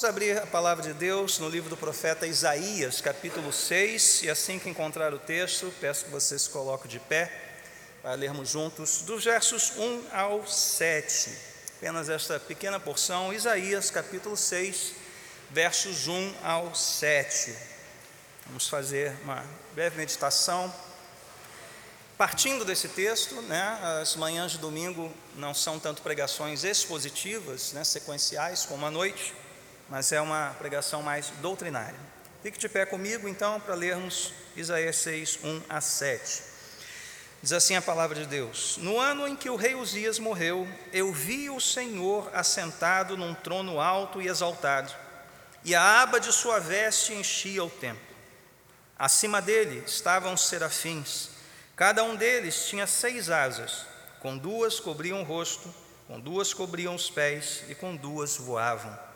Vamos abrir a palavra de Deus no livro do profeta Isaías, capítulo 6, e assim que encontrar o texto, peço que você se coloque de pé para lermos juntos, dos versos 1 ao 7. Apenas esta pequena porção, Isaías, capítulo 6, versos 1 ao 7. Vamos fazer uma breve meditação. Partindo desse texto, né, as manhãs de domingo não são tanto pregações expositivas, né, sequenciais, como à noite mas é uma pregação mais doutrinária. Fique de pé comigo então para lermos Isaías 6, 1 a 7. Diz assim a palavra de Deus: No ano em que o rei Uzias morreu, eu vi o Senhor assentado num trono alto e exaltado, e a aba de sua veste enchia o templo. Acima dele estavam serafins, cada um deles tinha seis asas, com duas cobriam o rosto, com duas cobriam os pés e com duas voavam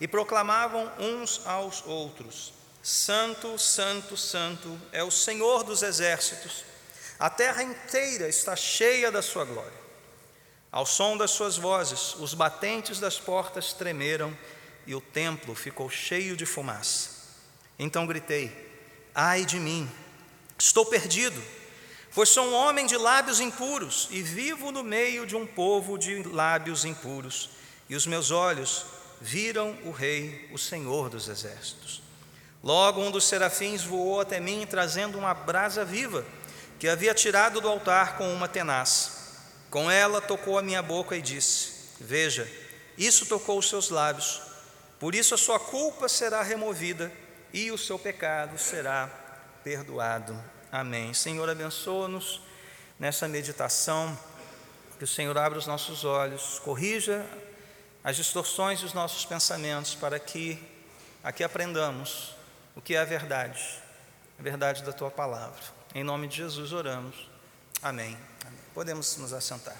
e proclamavam uns aos outros: Santo, Santo, Santo é o Senhor dos exércitos, a terra inteira está cheia da sua glória. Ao som das suas vozes, os batentes das portas tremeram e o templo ficou cheio de fumaça. Então gritei: Ai de mim, estou perdido, pois sou um homem de lábios impuros e vivo no meio de um povo de lábios impuros, e os meus olhos viram o Rei, o Senhor dos Exércitos. Logo um dos serafins voou até mim, trazendo uma brasa viva, que havia tirado do altar com uma tenaz. Com ela tocou a minha boca e disse: Veja, isso tocou os seus lábios, por isso a sua culpa será removida e o seu pecado será perdoado. Amém. Senhor, abençoa-nos nessa meditação, que o Senhor abra os nossos olhos, corrija as distorções dos nossos pensamentos, para que aqui aprendamos o que é a verdade, a verdade da tua palavra. Em nome de Jesus oramos. Amém. Amém. Podemos nos assentar.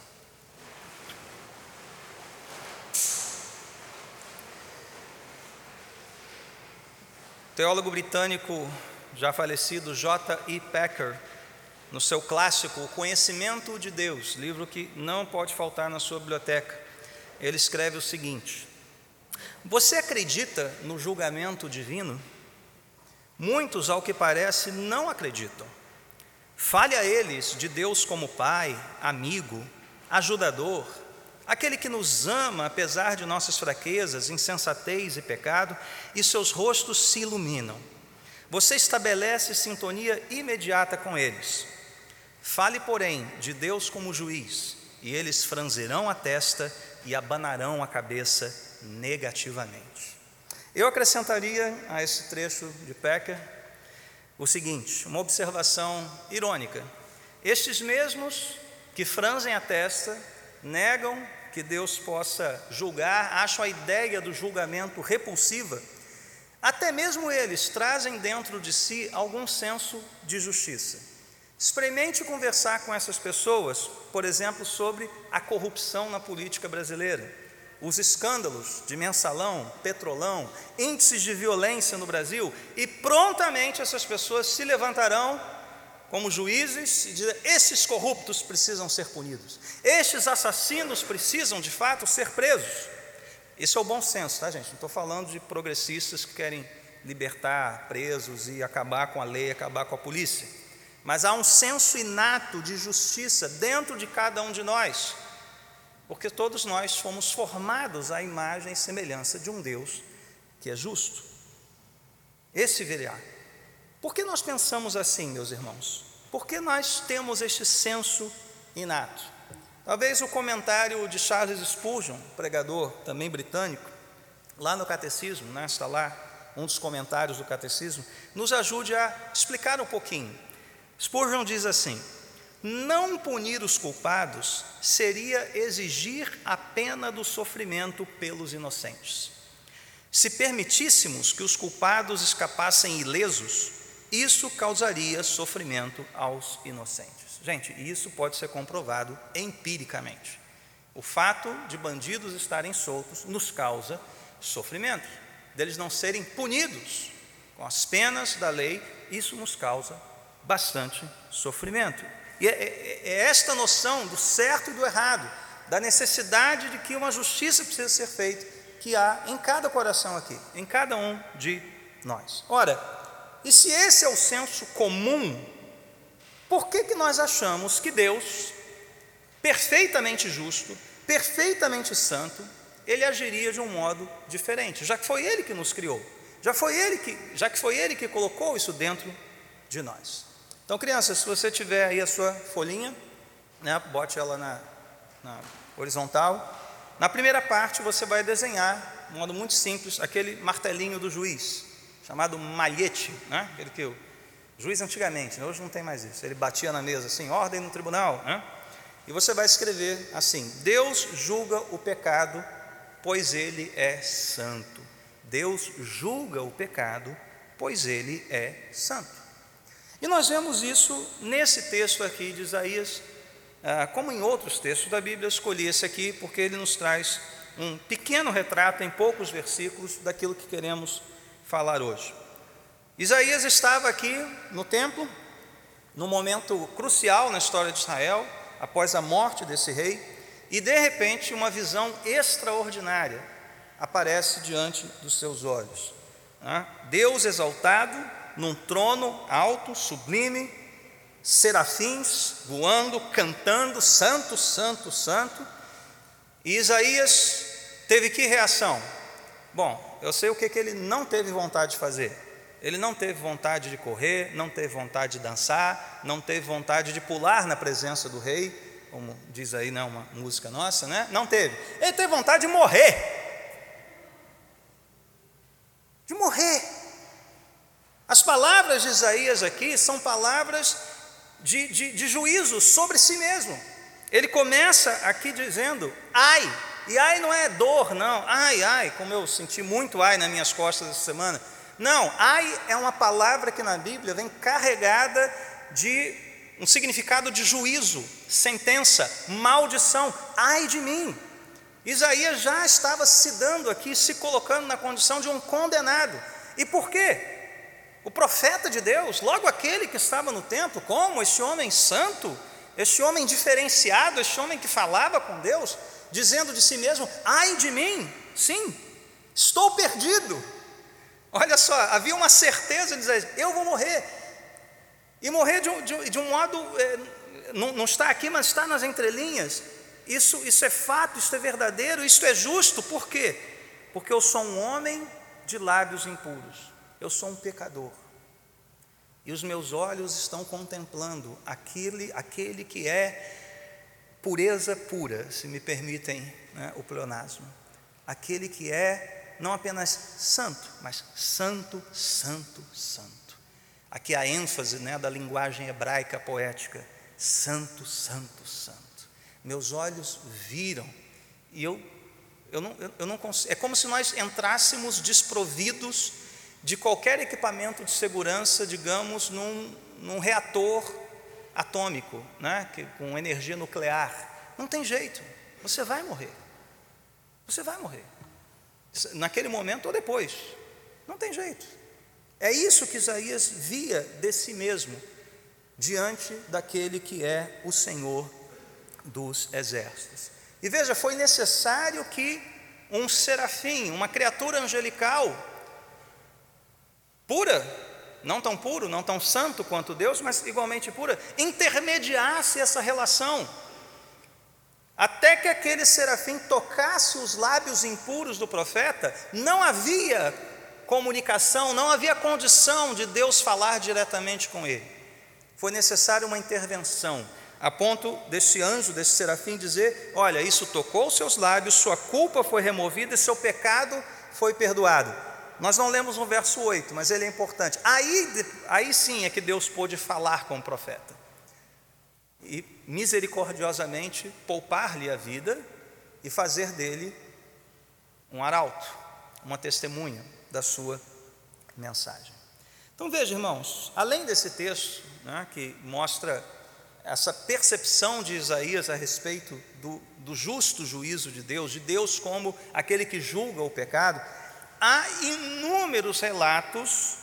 Teólogo britânico já falecido J. E. Packer, no seu clássico O Conhecimento de Deus, livro que não pode faltar na sua biblioteca, ele escreve o seguinte: Você acredita no julgamento divino? Muitos, ao que parece, não acreditam. Fale a eles de Deus como Pai, amigo, ajudador, aquele que nos ama apesar de nossas fraquezas, insensatez e pecado, e seus rostos se iluminam. Você estabelece sintonia imediata com eles. Fale, porém, de Deus como juiz, e eles franzirão a testa e abanarão a cabeça negativamente. Eu acrescentaria a esse trecho de Pecker o seguinte: uma observação irônica. Estes mesmos que franzem a testa, negam que Deus possa julgar, acham a ideia do julgamento repulsiva, até mesmo eles trazem dentro de si algum senso de justiça. Experimente conversar com essas pessoas, por exemplo, sobre a corrupção na política brasileira, os escândalos de mensalão, petrolão, índices de violência no Brasil, e prontamente essas pessoas se levantarão como juízes e dizem: esses corruptos precisam ser punidos, estes assassinos precisam de fato ser presos. Isso é o bom senso, tá, gente? Não estou falando de progressistas que querem libertar presos e acabar com a lei, acabar com a polícia mas há um senso inato de justiça dentro de cada um de nós, porque todos nós fomos formados à imagem e semelhança de um Deus que é justo. Esse virá. Por que nós pensamos assim, meus irmãos? Por que nós temos este senso inato? Talvez o comentário de Charles Spurgeon, pregador também britânico, lá no Catecismo, né, está lá um dos comentários do Catecismo, nos ajude a explicar um pouquinho Spurgeon diz assim: não punir os culpados seria exigir a pena do sofrimento pelos inocentes. Se permitíssemos que os culpados escapassem ilesos, isso causaria sofrimento aos inocentes. Gente, isso pode ser comprovado empiricamente. O fato de bandidos estarem soltos nos causa sofrimento, deles não serem punidos com as penas da lei, isso nos causa bastante sofrimento. E é, é, é esta noção do certo e do errado, da necessidade de que uma justiça precisa ser feita, que há em cada coração aqui, em cada um de nós. Ora, e se esse é o senso comum, por que, que nós achamos que Deus, perfeitamente justo, perfeitamente santo, ele agiria de um modo diferente, já que foi ele que nos criou, já foi ele que, já que foi ele que colocou isso dentro de nós. Então, crianças, se você tiver aí a sua folhinha, né, bote ela na, na horizontal. Na primeira parte, você vai desenhar, de modo muito simples, aquele martelinho do juiz, chamado malhete, né? aquele que o juiz antigamente, né? hoje não tem mais isso, ele batia na mesa assim, ordem no tribunal, né? e você vai escrever assim: Deus julga o pecado, pois ele é santo. Deus julga o pecado, pois ele é santo. E nós vemos isso nesse texto aqui de Isaías ah, como em outros textos da Bíblia, escolhi esse aqui porque ele nos traz um pequeno retrato em poucos versículos daquilo que queremos falar hoje. Isaías estava aqui no templo, num momento crucial na história de Israel, após a morte desse rei, e de repente uma visão extraordinária aparece diante dos seus olhos. Né? Deus exaltado num trono alto, sublime, serafins voando, cantando, santo, santo, santo. E Isaías teve que reação? Bom, eu sei o que, que ele não teve vontade de fazer. Ele não teve vontade de correr, não teve vontade de dançar, não teve vontade de pular na presença do rei, como diz aí né, uma música nossa, né? Não teve. Ele teve vontade de morrer. De morrer. As palavras de Isaías aqui são palavras de, de, de juízo sobre si mesmo. Ele começa aqui dizendo: ai, e ai não é dor, não, ai, ai, como eu senti muito ai nas minhas costas essa semana. Não, ai é uma palavra que na Bíblia vem carregada de um significado de juízo, sentença, maldição, ai de mim. Isaías já estava se dando aqui, se colocando na condição de um condenado. E por quê? O profeta de Deus, logo aquele que estava no templo, como esse homem santo, esse homem diferenciado, esse homem que falava com Deus, dizendo de si mesmo: ai de mim, sim, estou perdido. Olha só, havia uma certeza de dizer: eu vou morrer. E morrer de um, de, um modo, é, não, não está aqui, mas está nas entrelinhas. Isso, isso é fato, isso é verdadeiro, isso é justo, por quê? Porque eu sou um homem de lábios impuros eu sou um pecador. E os meus olhos estão contemplando aquele, aquele que é pureza pura, se me permitem né, o pleonasmo. Aquele que é não apenas santo, mas santo, santo, santo. Aqui a ênfase né, da linguagem hebraica poética: santo, santo, santo. Meus olhos viram e eu, eu não, eu, não consigo. É como se nós entrássemos desprovidos de qualquer equipamento de segurança, digamos, num, num reator atômico, né, que, com energia nuclear. Não tem jeito, você vai morrer. Você vai morrer. Naquele momento ou depois. Não tem jeito. É isso que Isaías via de si mesmo diante daquele que é o Senhor dos exércitos. E veja, foi necessário que um serafim, uma criatura angelical, pura, não tão puro, não tão santo quanto Deus, mas igualmente pura, intermediasse essa relação, até que aquele serafim tocasse os lábios impuros do profeta, não havia comunicação, não havia condição de Deus falar diretamente com ele. Foi necessária uma intervenção, a ponto desse anjo, desse serafim dizer: Olha, isso tocou os seus lábios, sua culpa foi removida e seu pecado foi perdoado. Nós não lemos no verso 8, mas ele é importante. Aí, aí sim é que Deus pôde falar com o profeta e misericordiosamente poupar-lhe a vida e fazer dele um arauto, uma testemunha da sua mensagem. Então veja, irmãos, além desse texto né, que mostra essa percepção de Isaías a respeito do, do justo juízo de Deus, de Deus como aquele que julga o pecado, há inúmeros relatos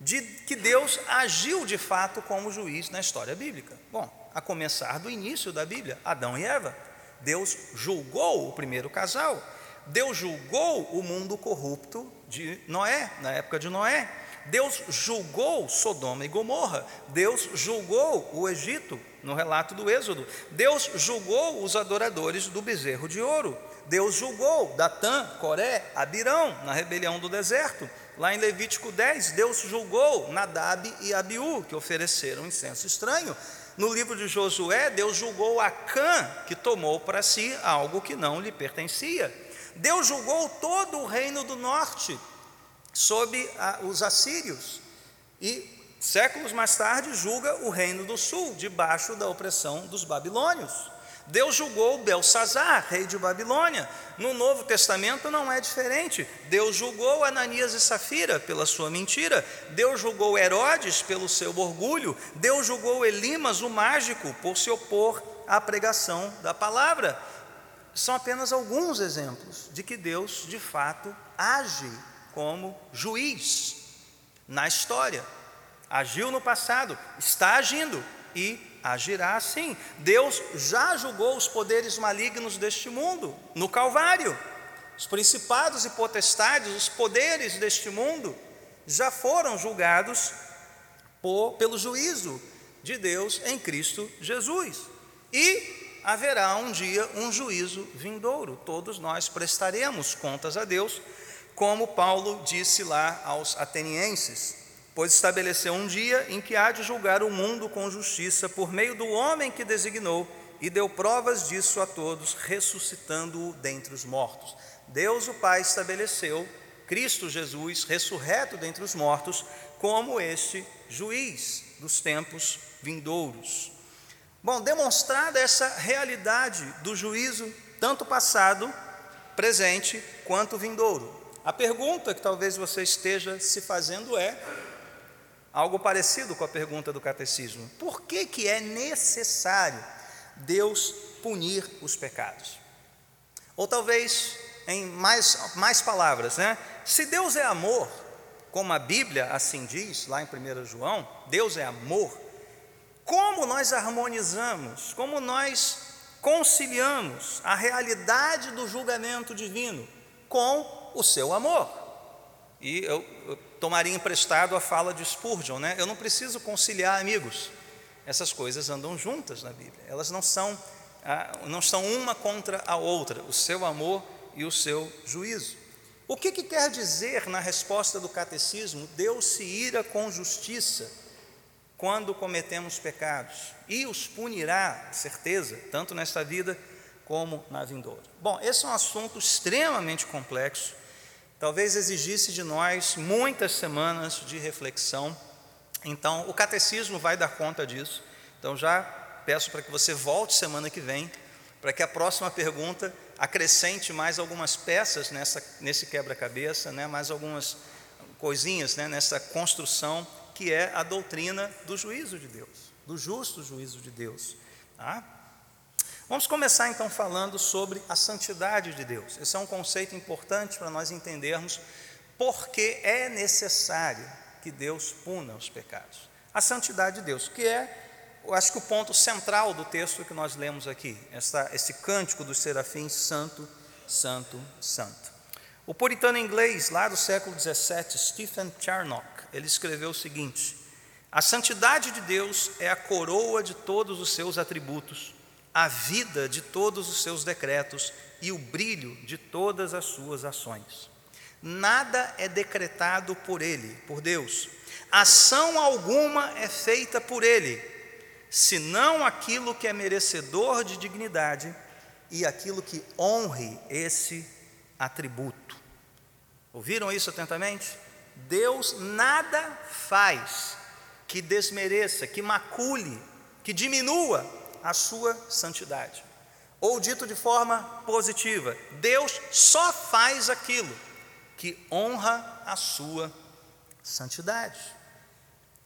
de que Deus agiu de fato como juiz na história bíblica. Bom, a começar do início da Bíblia, Adão e Eva. Deus julgou o primeiro casal. Deus julgou o mundo corrupto de Noé, na época de Noé. Deus julgou Sodoma e Gomorra. Deus julgou o Egito, no relato do Êxodo. Deus julgou os adoradores do bezerro de ouro. Deus julgou Datã, Coré, Abirão, na rebelião do deserto. Lá em Levítico 10, Deus julgou Nadab e Abiú, que ofereceram incenso estranho. No livro de Josué, Deus julgou Acã, que tomou para si algo que não lhe pertencia. Deus julgou todo o reino do norte sob os assírios e séculos mais tarde julga o reino do sul debaixo da opressão dos babilônios. Deus julgou Belsazar, rei de Babilônia. No Novo Testamento não é diferente. Deus julgou Ananias e Safira pela sua mentira. Deus julgou Herodes pelo seu orgulho. Deus julgou Elimas, o mágico, por se opor à pregação da palavra. São apenas alguns exemplos de que Deus, de fato, age como juiz na história. Agiu no passado, está agindo e agirá assim. Deus já julgou os poderes malignos deste mundo no Calvário. Os principados e potestades, os poderes deste mundo, já foram julgados por, pelo juízo de Deus em Cristo Jesus. E haverá um dia um juízo vindouro. Todos nós prestaremos contas a Deus, como Paulo disse lá aos atenienses pois estabeleceu um dia em que há de julgar o mundo com justiça por meio do homem que designou e deu provas disso a todos, ressuscitando-o dentre os mortos. Deus, o Pai, estabeleceu Cristo Jesus, ressurreto dentre os mortos, como este juiz dos tempos vindouros. Bom, demonstrada essa realidade do juízo, tanto passado, presente quanto vindouro. A pergunta que talvez você esteja se fazendo é: algo parecido com a pergunta do catecismo: por que, que é necessário Deus punir os pecados? Ou talvez, em mais, mais palavras, né? se Deus é amor, como a Bíblia assim diz, lá em 1 João, Deus é amor, como nós harmonizamos, como nós conciliamos a realidade do julgamento divino com o seu amor? E eu, eu tomaria emprestado a fala de Spurgeon, né? Eu não preciso conciliar amigos. Essas coisas andam juntas na Bíblia. Elas não são não estão uma contra a outra, o seu amor e o seu juízo. O que, que quer dizer na resposta do catecismo? Deus se ira com justiça quando cometemos pecados e os punirá, certeza, tanto nesta vida como na vindoura. Bom, esse é um assunto extremamente complexo talvez exigisse de nós muitas semanas de reflexão. Então, o catecismo vai dar conta disso. Então, já peço para que você volte semana que vem, para que a próxima pergunta acrescente mais algumas peças nessa, nesse quebra-cabeça, né, mais algumas coisinhas né, nessa construção que é a doutrina do juízo de Deus, do justo juízo de Deus. Tá? Vamos começar então falando sobre a santidade de Deus. Esse é um conceito importante para nós entendermos porque é necessário que Deus puna os pecados. A santidade de Deus, que é, eu acho que o ponto central do texto que nós lemos aqui, essa, esse cântico dos serafins, santo, santo, santo. O puritano inglês, lá do século XVII, Stephen Charnock, ele escreveu o seguinte: A santidade de Deus é a coroa de todos os seus atributos a vida de todos os seus decretos e o brilho de todas as suas ações. Nada é decretado por ele, por Deus. Ação alguma é feita por ele, senão aquilo que é merecedor de dignidade e aquilo que honre esse atributo. Ouviram isso atentamente? Deus nada faz que desmereça, que macule, que diminua a sua santidade. Ou dito de forma positiva, Deus só faz aquilo que honra a sua santidade.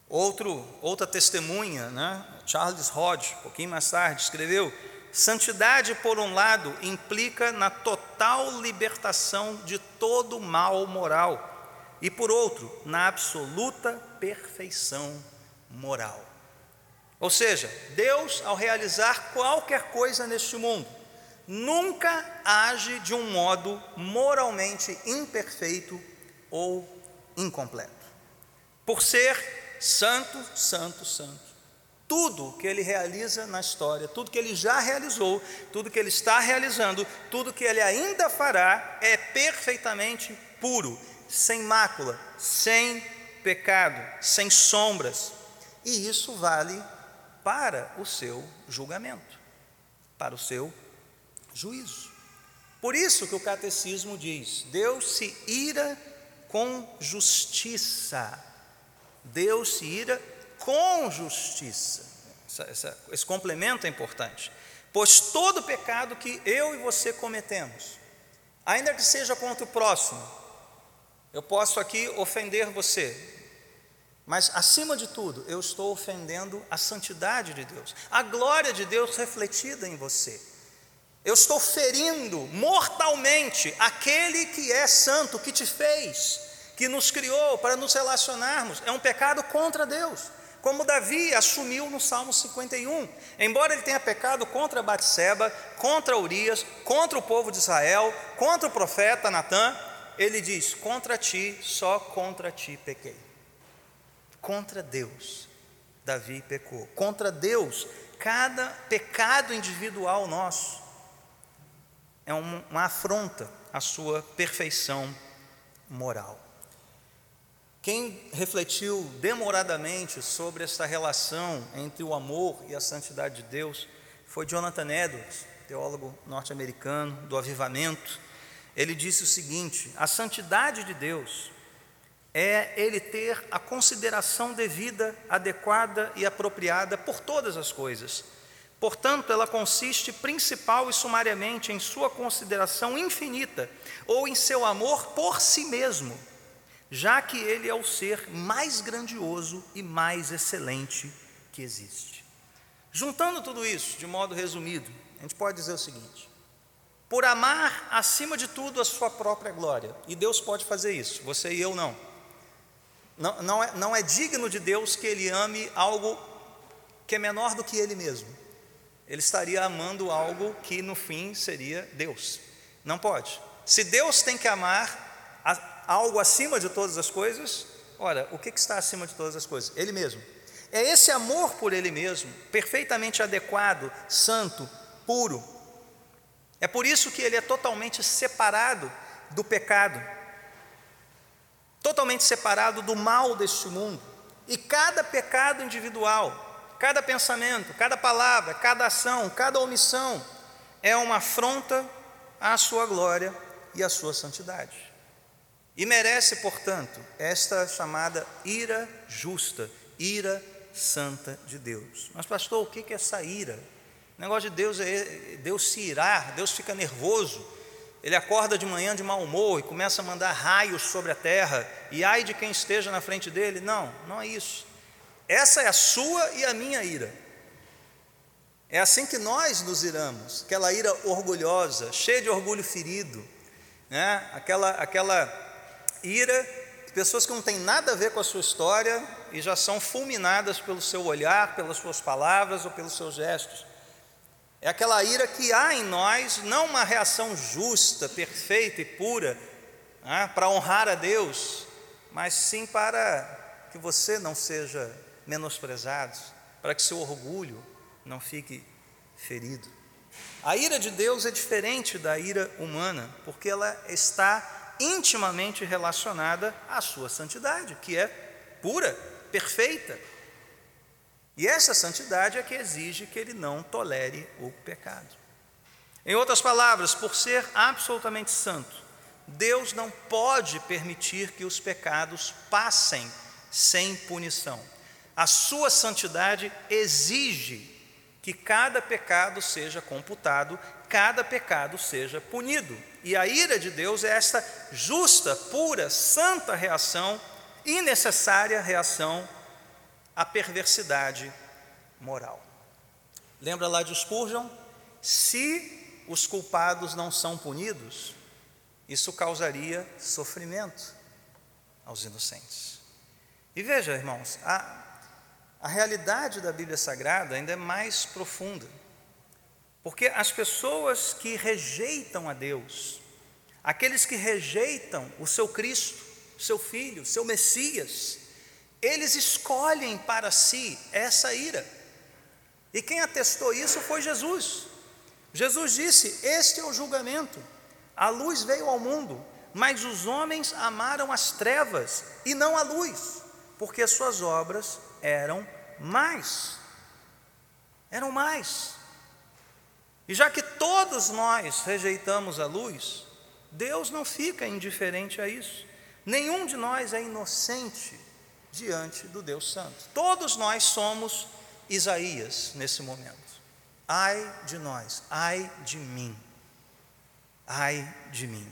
Outro, outra testemunha, né? Charles Hodge, um pouquinho mais tarde, escreveu: Santidade, por um lado, implica na total libertação de todo mal moral, e por outro, na absoluta perfeição moral. Ou seja, Deus, ao realizar qualquer coisa neste mundo, nunca age de um modo moralmente imperfeito ou incompleto. Por ser santo, santo, santo. Tudo que ele realiza na história, tudo que ele já realizou, tudo que ele está realizando, tudo que ele ainda fará é perfeitamente puro, sem mácula, sem pecado, sem sombras. E isso vale para o seu julgamento, para o seu juízo. Por isso que o catecismo diz: Deus se ira com justiça. Deus se ira com justiça. Essa, essa, esse complemento é importante. Pois todo pecado que eu e você cometemos, ainda que seja contra o próximo, eu posso aqui ofender você, mas acima de tudo, eu estou ofendendo a santidade de Deus, a glória de Deus refletida em você. Eu estou ferindo mortalmente aquele que é santo, que te fez, que nos criou para nos relacionarmos. É um pecado contra Deus como Davi assumiu no Salmo 51. Embora ele tenha pecado contra Batseba, contra Urias, contra o povo de Israel, contra o profeta Natã, ele diz: Contra ti, só contra ti pequei. Contra Deus, Davi pecou. Contra Deus, cada pecado individual nosso é uma afronta à sua perfeição moral. Quem refletiu demoradamente sobre essa relação entre o amor e a santidade de Deus foi Jonathan Edwards, teólogo norte-americano do avivamento. Ele disse o seguinte: a santidade de Deus é ele ter a consideração devida, adequada e apropriada por todas as coisas. Portanto, ela consiste principal e sumariamente em sua consideração infinita ou em seu amor por si mesmo já que ele é o ser mais grandioso e mais excelente que existe. Juntando tudo isso, de modo resumido, a gente pode dizer o seguinte: por amar acima de tudo a sua própria glória, e Deus pode fazer isso, você e eu não. Não, não, é, não é digno de Deus que ele ame algo que é menor do que ele mesmo. Ele estaria amando algo que no fim seria Deus. Não pode. Se Deus tem que amar algo acima de todas as coisas, ora, o que está acima de todas as coisas? Ele mesmo. É esse amor por Ele mesmo, perfeitamente adequado, santo, puro. É por isso que Ele é totalmente separado do pecado, totalmente separado do mal deste mundo. E cada pecado individual, cada pensamento, cada palavra, cada ação, cada omissão, é uma afronta à Sua glória e à Sua santidade. E merece, portanto, esta chamada ira justa, ira santa de Deus. Mas, pastor, o que é essa ira? O negócio de Deus é Deus se irar, Deus fica nervoso, ele acorda de manhã de mau humor e começa a mandar raios sobre a terra, e ai de quem esteja na frente dele. Não, não é isso. Essa é a sua e a minha ira. É assim que nós nos iramos, aquela ira orgulhosa, cheia de orgulho ferido, né? aquela, aquela ira de pessoas que não têm nada a ver com a sua história e já são fulminadas pelo seu olhar, pelas suas palavras ou pelos seus gestos. É aquela ira que há em nós, não uma reação justa, perfeita e pura, né, para honrar a Deus, mas sim para que você não seja menosprezado, para que seu orgulho não fique ferido. A ira de Deus é diferente da ira humana, porque ela está intimamente relacionada à sua santidade, que é pura, perfeita. E essa santidade é que exige que ele não tolere o pecado. Em outras palavras, por ser absolutamente santo, Deus não pode permitir que os pecados passem sem punição. A sua santidade exige que cada pecado seja computado, cada pecado seja punido. E a ira de Deus é esta justa, pura, santa reação e necessária reação à perversidade moral. Lembra lá de Spurgeon? Se os culpados não são punidos, isso causaria sofrimento aos inocentes. E veja, irmãos, a, a realidade da Bíblia Sagrada ainda é mais profunda. Porque as pessoas que rejeitam a Deus, aqueles que rejeitam o seu Cristo, seu Filho, seu Messias, eles escolhem para si essa ira. E quem atestou isso foi Jesus. Jesus disse: Este é o julgamento. A luz veio ao mundo, mas os homens amaram as trevas e não a luz, porque suas obras eram mais. Eram mais. E já que todos nós rejeitamos a luz, Deus não fica indiferente a isso. Nenhum de nós é inocente diante do Deus Santo. Todos nós somos Isaías nesse momento. Ai de nós, ai de mim, ai de mim.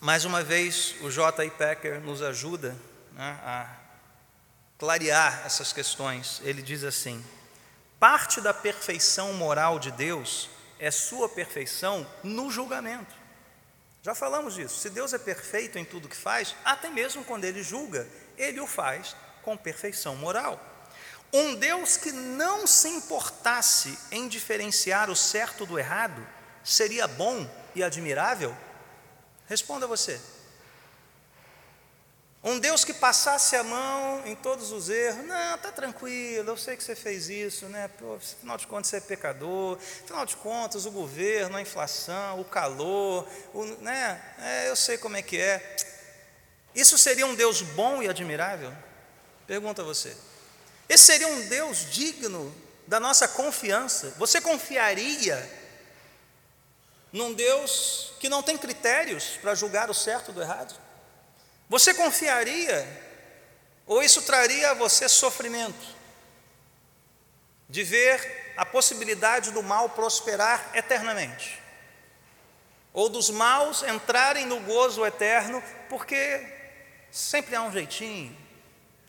Mais uma vez, o J.I. Packer nos ajuda né, a clarear essas questões. Ele diz assim: parte da perfeição moral de Deus é sua perfeição no julgamento. Já falamos disso. Se Deus é perfeito em tudo que faz, até mesmo quando ele julga, ele o faz com perfeição moral. Um Deus que não se importasse em diferenciar o certo do errado, seria bom e admirável? Responda você. Um Deus que passasse a mão em todos os erros, não, está tranquilo, eu sei que você fez isso, né? Pô, afinal de contas você é pecador, afinal de contas o governo, a inflação, o calor, o, né? É, eu sei como é que é. Isso seria um Deus bom e admirável? Pergunta você. Esse seria um Deus digno da nossa confiança? Você confiaria num Deus que não tem critérios para julgar o certo do errado? Você confiaria, ou isso traria a você sofrimento, de ver a possibilidade do mal prosperar eternamente, ou dos maus entrarem no gozo eterno, porque sempre há um jeitinho,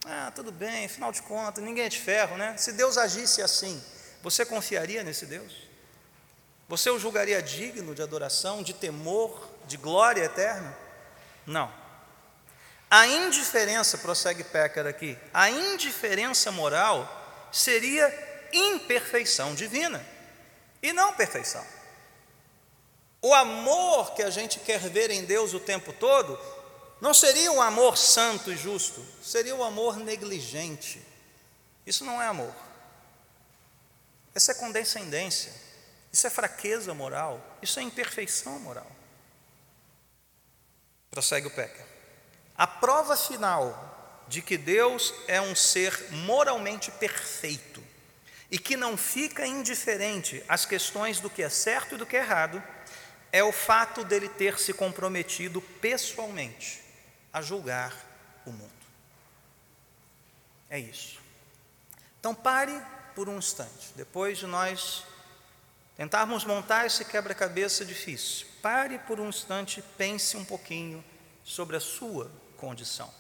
ah, tudo bem, afinal de contas, ninguém é de ferro, né? Se Deus agisse assim, você confiaria nesse Deus? Você o julgaria digno de adoração, de temor, de glória eterna? Não. A indiferença, prossegue Pecker aqui, a indiferença moral seria imperfeição divina e não perfeição. O amor que a gente quer ver em Deus o tempo todo não seria um amor santo e justo, seria um amor negligente. Isso não é amor. Essa é condescendência. Isso é fraqueza moral, isso é imperfeição moral. Prossegue o Peca. A prova final de que Deus é um ser moralmente perfeito e que não fica indiferente às questões do que é certo e do que é errado, é o fato dele ter se comprometido pessoalmente a julgar o mundo. É isso. Então pare por um instante, depois de nós tentarmos montar esse quebra-cabeça difícil, pare por um instante, pense um pouquinho sobre a sua condição.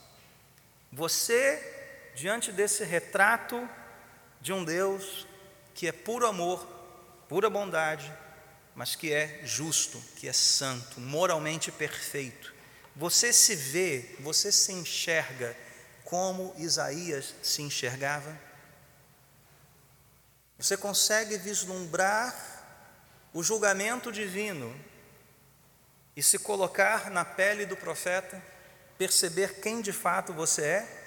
Você, diante desse retrato de um Deus que é puro amor, pura bondade, mas que é justo, que é santo, moralmente perfeito. Você se vê, você se enxerga como Isaías se enxergava? Você consegue vislumbrar o julgamento divino e se colocar na pele do profeta, perceber quem de fato você é?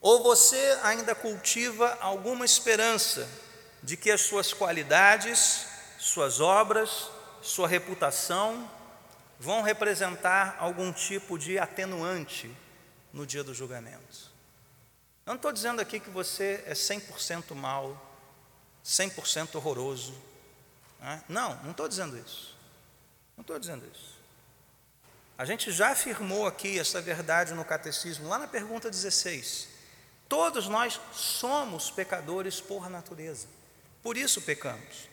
Ou você ainda cultiva alguma esperança de que as suas qualidades, suas obras, sua reputação vão representar algum tipo de atenuante no dia do julgamento? Eu não estou dizendo aqui que você é 100% mal, 100% horroroso, não, não estou dizendo isso. Não estou dizendo isso. A gente já afirmou aqui essa verdade no catecismo, lá na pergunta 16. Todos nós somos pecadores por natureza, por isso pecamos.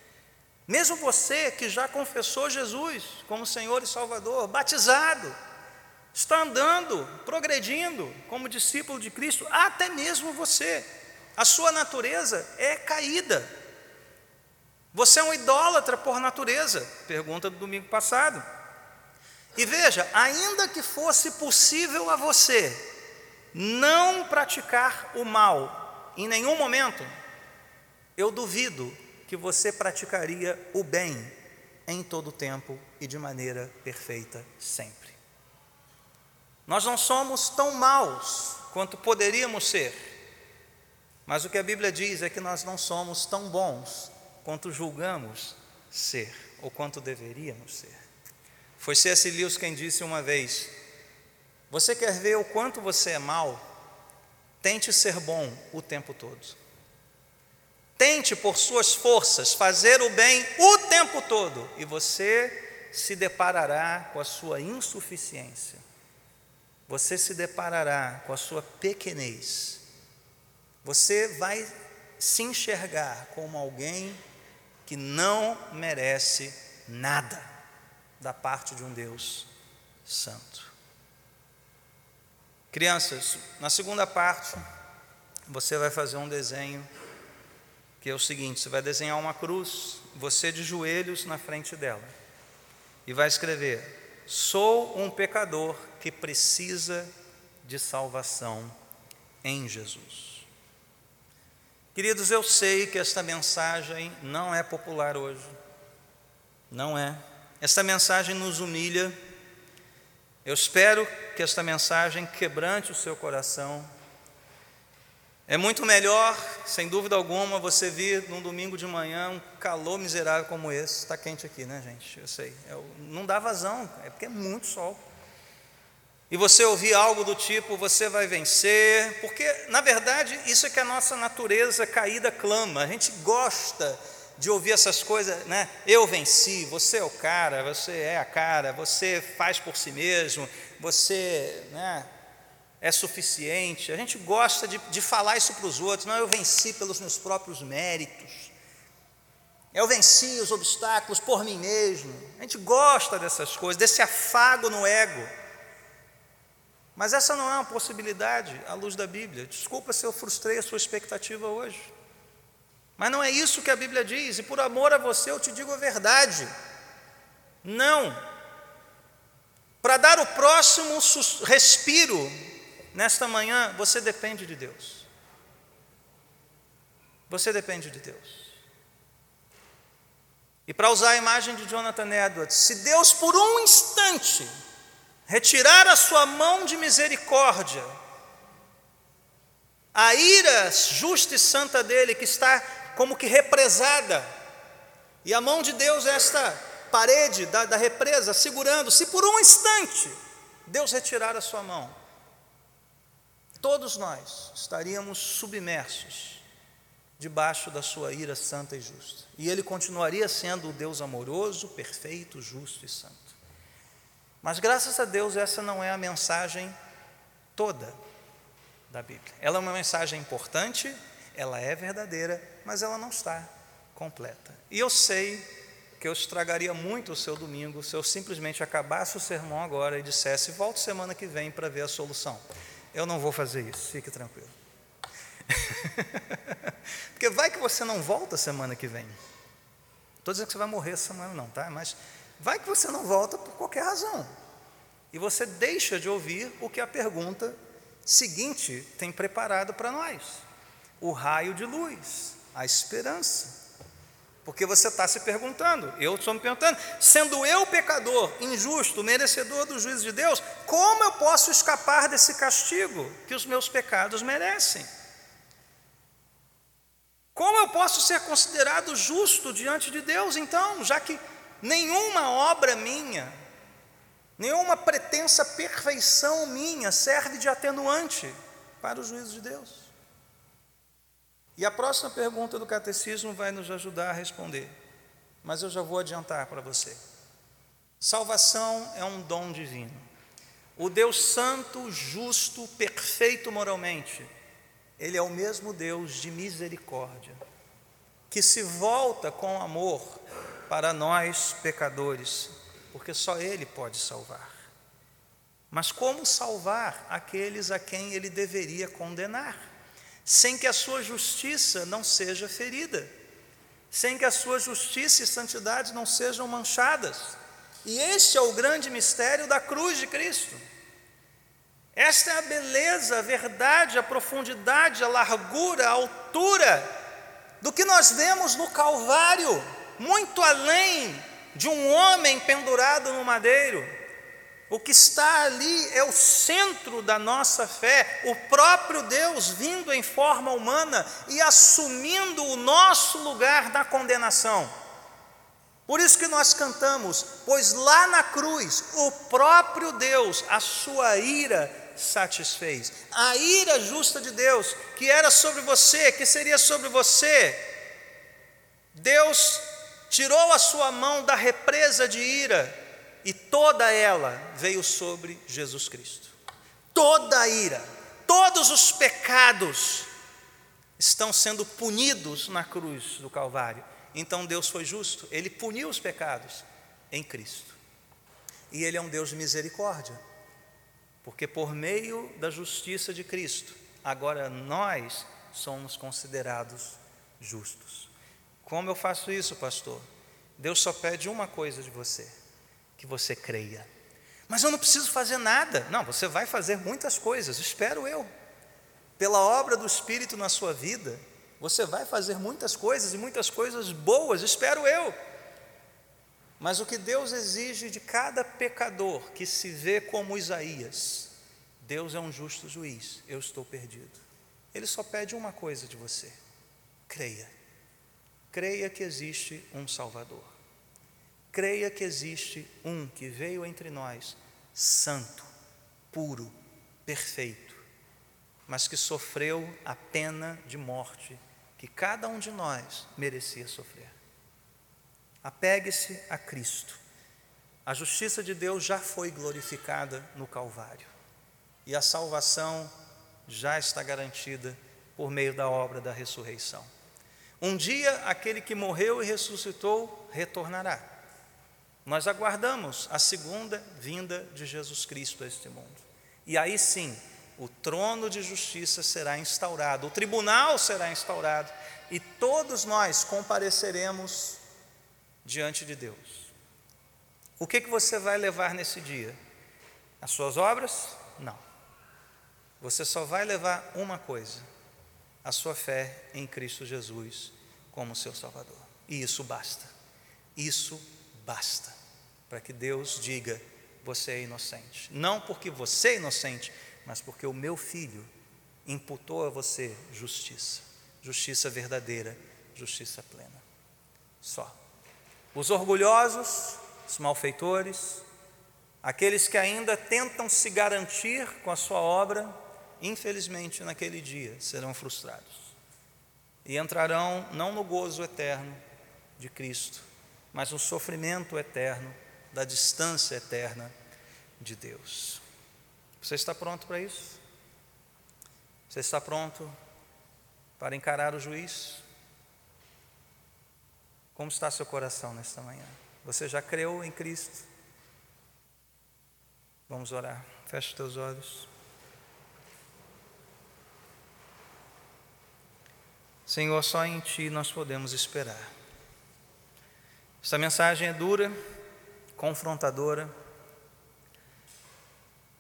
Mesmo você que já confessou Jesus como Senhor e Salvador, batizado, está andando, progredindo como discípulo de Cristo, até mesmo você, a sua natureza é caída, você é um idólatra por natureza? Pergunta do domingo passado. E veja, ainda que fosse possível a você não praticar o mal em nenhum momento, eu duvido que você praticaria o bem em todo tempo e de maneira perfeita sempre. Nós não somos tão maus quanto poderíamos ser, mas o que a Bíblia diz é que nós não somos tão bons quanto julgamos ser ou quanto deveríamos ser. Foi C.S. Lewis quem disse uma vez: Você quer ver o quanto você é mau? Tente ser bom o tempo todo. Tente por suas forças fazer o bem o tempo todo e você se deparará com a sua insuficiência. Você se deparará com a sua pequenez. Você vai se enxergar como alguém que não merece nada da parte de um Deus santo. Crianças, na segunda parte, você vai fazer um desenho que é o seguinte: você vai desenhar uma cruz, você de joelhos na frente dela, e vai escrever: Sou um pecador que precisa de salvação em Jesus. Queridos, eu sei que esta mensagem não é popular hoje, não é. Esta mensagem nos humilha. Eu espero que esta mensagem quebrante o seu coração é muito melhor, sem dúvida alguma, você vir num domingo de manhã um calor miserável como esse. Está quente aqui, né, gente? Eu sei. É, não dá vazão, é porque é muito sol. E você ouvir algo do tipo, você vai vencer, porque, na verdade, isso é que a nossa natureza caída clama. A gente gosta de ouvir essas coisas, né? Eu venci, você é o cara, você é a cara, você faz por si mesmo, você, né? É suficiente. A gente gosta de, de falar isso para os outros. Não, eu venci pelos meus próprios méritos. Eu venci os obstáculos por mim mesmo. A gente gosta dessas coisas, desse afago no ego. Mas essa não é uma possibilidade à luz da Bíblia. Desculpa se eu frustrei a sua expectativa hoje. Mas não é isso que a Bíblia diz, e por amor a você eu te digo a verdade. Não. Para dar o próximo respiro, Nesta manhã, você depende de Deus. Você depende de Deus. E para usar a imagem de Jonathan Edwards, se Deus por um instante retirar a sua mão de misericórdia, a ira justa e santa dele, que está como que represada, e a mão de Deus, esta parede da, da represa, segurando, se por um instante Deus retirar a sua mão, todos nós estaríamos submersos debaixo da sua ira santa e justa. E ele continuaria sendo o Deus amoroso, perfeito, justo e santo. Mas graças a Deus, essa não é a mensagem toda da Bíblia. Ela é uma mensagem importante, ela é verdadeira, mas ela não está completa. E eu sei que eu estragaria muito o seu domingo se eu simplesmente acabasse o sermão agora e dissesse: volte semana que vem para ver a solução. Eu não vou fazer isso, fique tranquilo. Porque vai que você não volta semana que vem. Estou dizendo que você vai morrer essa semana, não, tá? Mas vai que você não volta por qualquer razão. E você deixa de ouvir o que a pergunta seguinte tem preparado para nós: o raio de luz, a esperança. Porque você está se perguntando, eu estou me perguntando, sendo eu pecador, injusto, merecedor do juízo de Deus, como eu posso escapar desse castigo que os meus pecados merecem? Como eu posso ser considerado justo diante de Deus, então, já que nenhuma obra minha, nenhuma pretensa perfeição minha serve de atenuante para o juízo de Deus? E a próxima pergunta do catecismo vai nos ajudar a responder, mas eu já vou adiantar para você. Salvação é um dom divino. O Deus santo, justo, perfeito moralmente, ele é o mesmo Deus de misericórdia, que se volta com amor para nós pecadores, porque só ele pode salvar. Mas como salvar aqueles a quem ele deveria condenar? Sem que a sua justiça não seja ferida, sem que a sua justiça e santidade não sejam manchadas. E este é o grande mistério da cruz de Cristo. Esta é a beleza, a verdade, a profundidade, a largura, a altura do que nós vemos no Calvário, muito além de um homem pendurado no madeiro. O que está ali é o centro da nossa fé, o próprio Deus vindo em forma humana e assumindo o nosso lugar da condenação. Por isso que nós cantamos, pois lá na cruz o próprio Deus, a sua ira satisfez. A ira justa de Deus, que era sobre você, que seria sobre você, Deus tirou a sua mão da represa de ira e toda ela veio sobre Jesus Cristo. Toda a ira, todos os pecados estão sendo punidos na cruz do Calvário. Então Deus foi justo, ele puniu os pecados em Cristo. E ele é um Deus de misericórdia, porque por meio da justiça de Cristo, agora nós somos considerados justos. Como eu faço isso, pastor? Deus só pede uma coisa de você que você creia. Mas eu não preciso fazer nada. Não, você vai fazer muitas coisas, espero eu. Pela obra do Espírito na sua vida, você vai fazer muitas coisas e muitas coisas boas, espero eu. Mas o que Deus exige de cada pecador que se vê como Isaías, Deus é um justo juiz, eu estou perdido. Ele só pede uma coisa de você: creia. Creia que existe um Salvador. Creia que existe um que veio entre nós, santo, puro, perfeito, mas que sofreu a pena de morte que cada um de nós merecia sofrer. Apegue-se a Cristo. A justiça de Deus já foi glorificada no Calvário e a salvação já está garantida por meio da obra da ressurreição. Um dia aquele que morreu e ressuscitou retornará. Nós aguardamos a segunda vinda de Jesus Cristo a este mundo. E aí sim, o trono de justiça será instaurado, o tribunal será instaurado e todos nós compareceremos diante de Deus. O que, que você vai levar nesse dia? As suas obras? Não. Você só vai levar uma coisa: a sua fé em Cristo Jesus como seu Salvador. E isso basta. Isso basta para que Deus diga: você é inocente. Não porque você é inocente, mas porque o meu filho imputou a você justiça, justiça verdadeira, justiça plena. Só. Os orgulhosos, os malfeitores, aqueles que ainda tentam se garantir com a sua obra, infelizmente naquele dia serão frustrados e entrarão não no gozo eterno de Cristo, mas no sofrimento eterno da distância eterna de Deus. Você está pronto para isso? Você está pronto para encarar o juiz? Como está seu coração nesta manhã? Você já creu em Cristo? Vamos orar. Feche os teus olhos. Senhor, só em Ti nós podemos esperar. Esta mensagem é dura, confrontadora,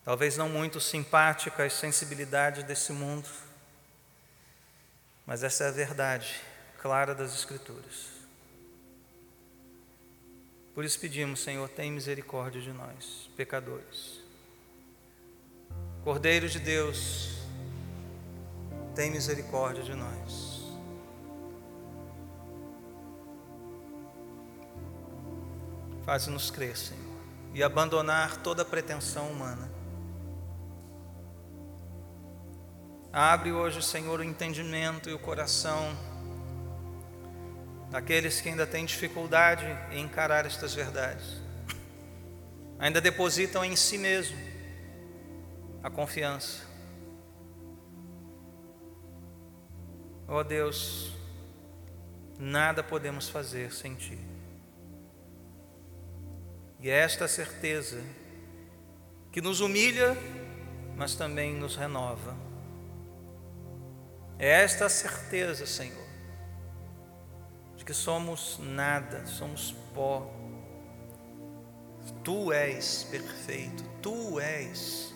talvez não muito simpática às sensibilidades desse mundo, mas essa é a verdade clara das Escrituras. Por isso pedimos, Senhor, tem misericórdia de nós, pecadores. Cordeiro de Deus, tem misericórdia de nós. Faz-nos crer, Senhor, e abandonar toda pretensão humana. Abre hoje, Senhor, o entendimento e o coração daqueles que ainda têm dificuldade em encarar estas verdades. Ainda depositam em si mesmo a confiança. Ó oh Deus, nada podemos fazer sem Ti. E é esta certeza que nos humilha, mas também nos renova. É esta certeza, Senhor, de que somos nada, somos pó. Tu és perfeito, tu és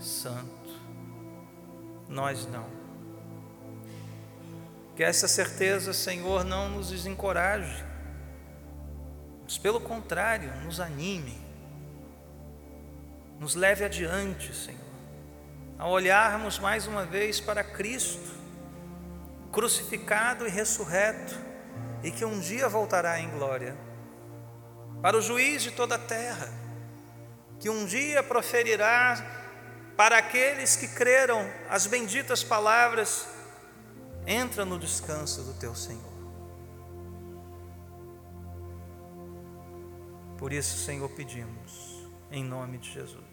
santo, nós não. Que essa certeza, Senhor, não nos desencoraje, mas pelo contrário, nos anime, nos leve adiante, Senhor, a olharmos mais uma vez para Cristo, crucificado e ressurreto, e que um dia voltará em glória, para o juiz de toda a terra, que um dia proferirá para aqueles que creram as benditas palavras: entra no descanso do teu Senhor. Por isso, Senhor, pedimos, em nome de Jesus.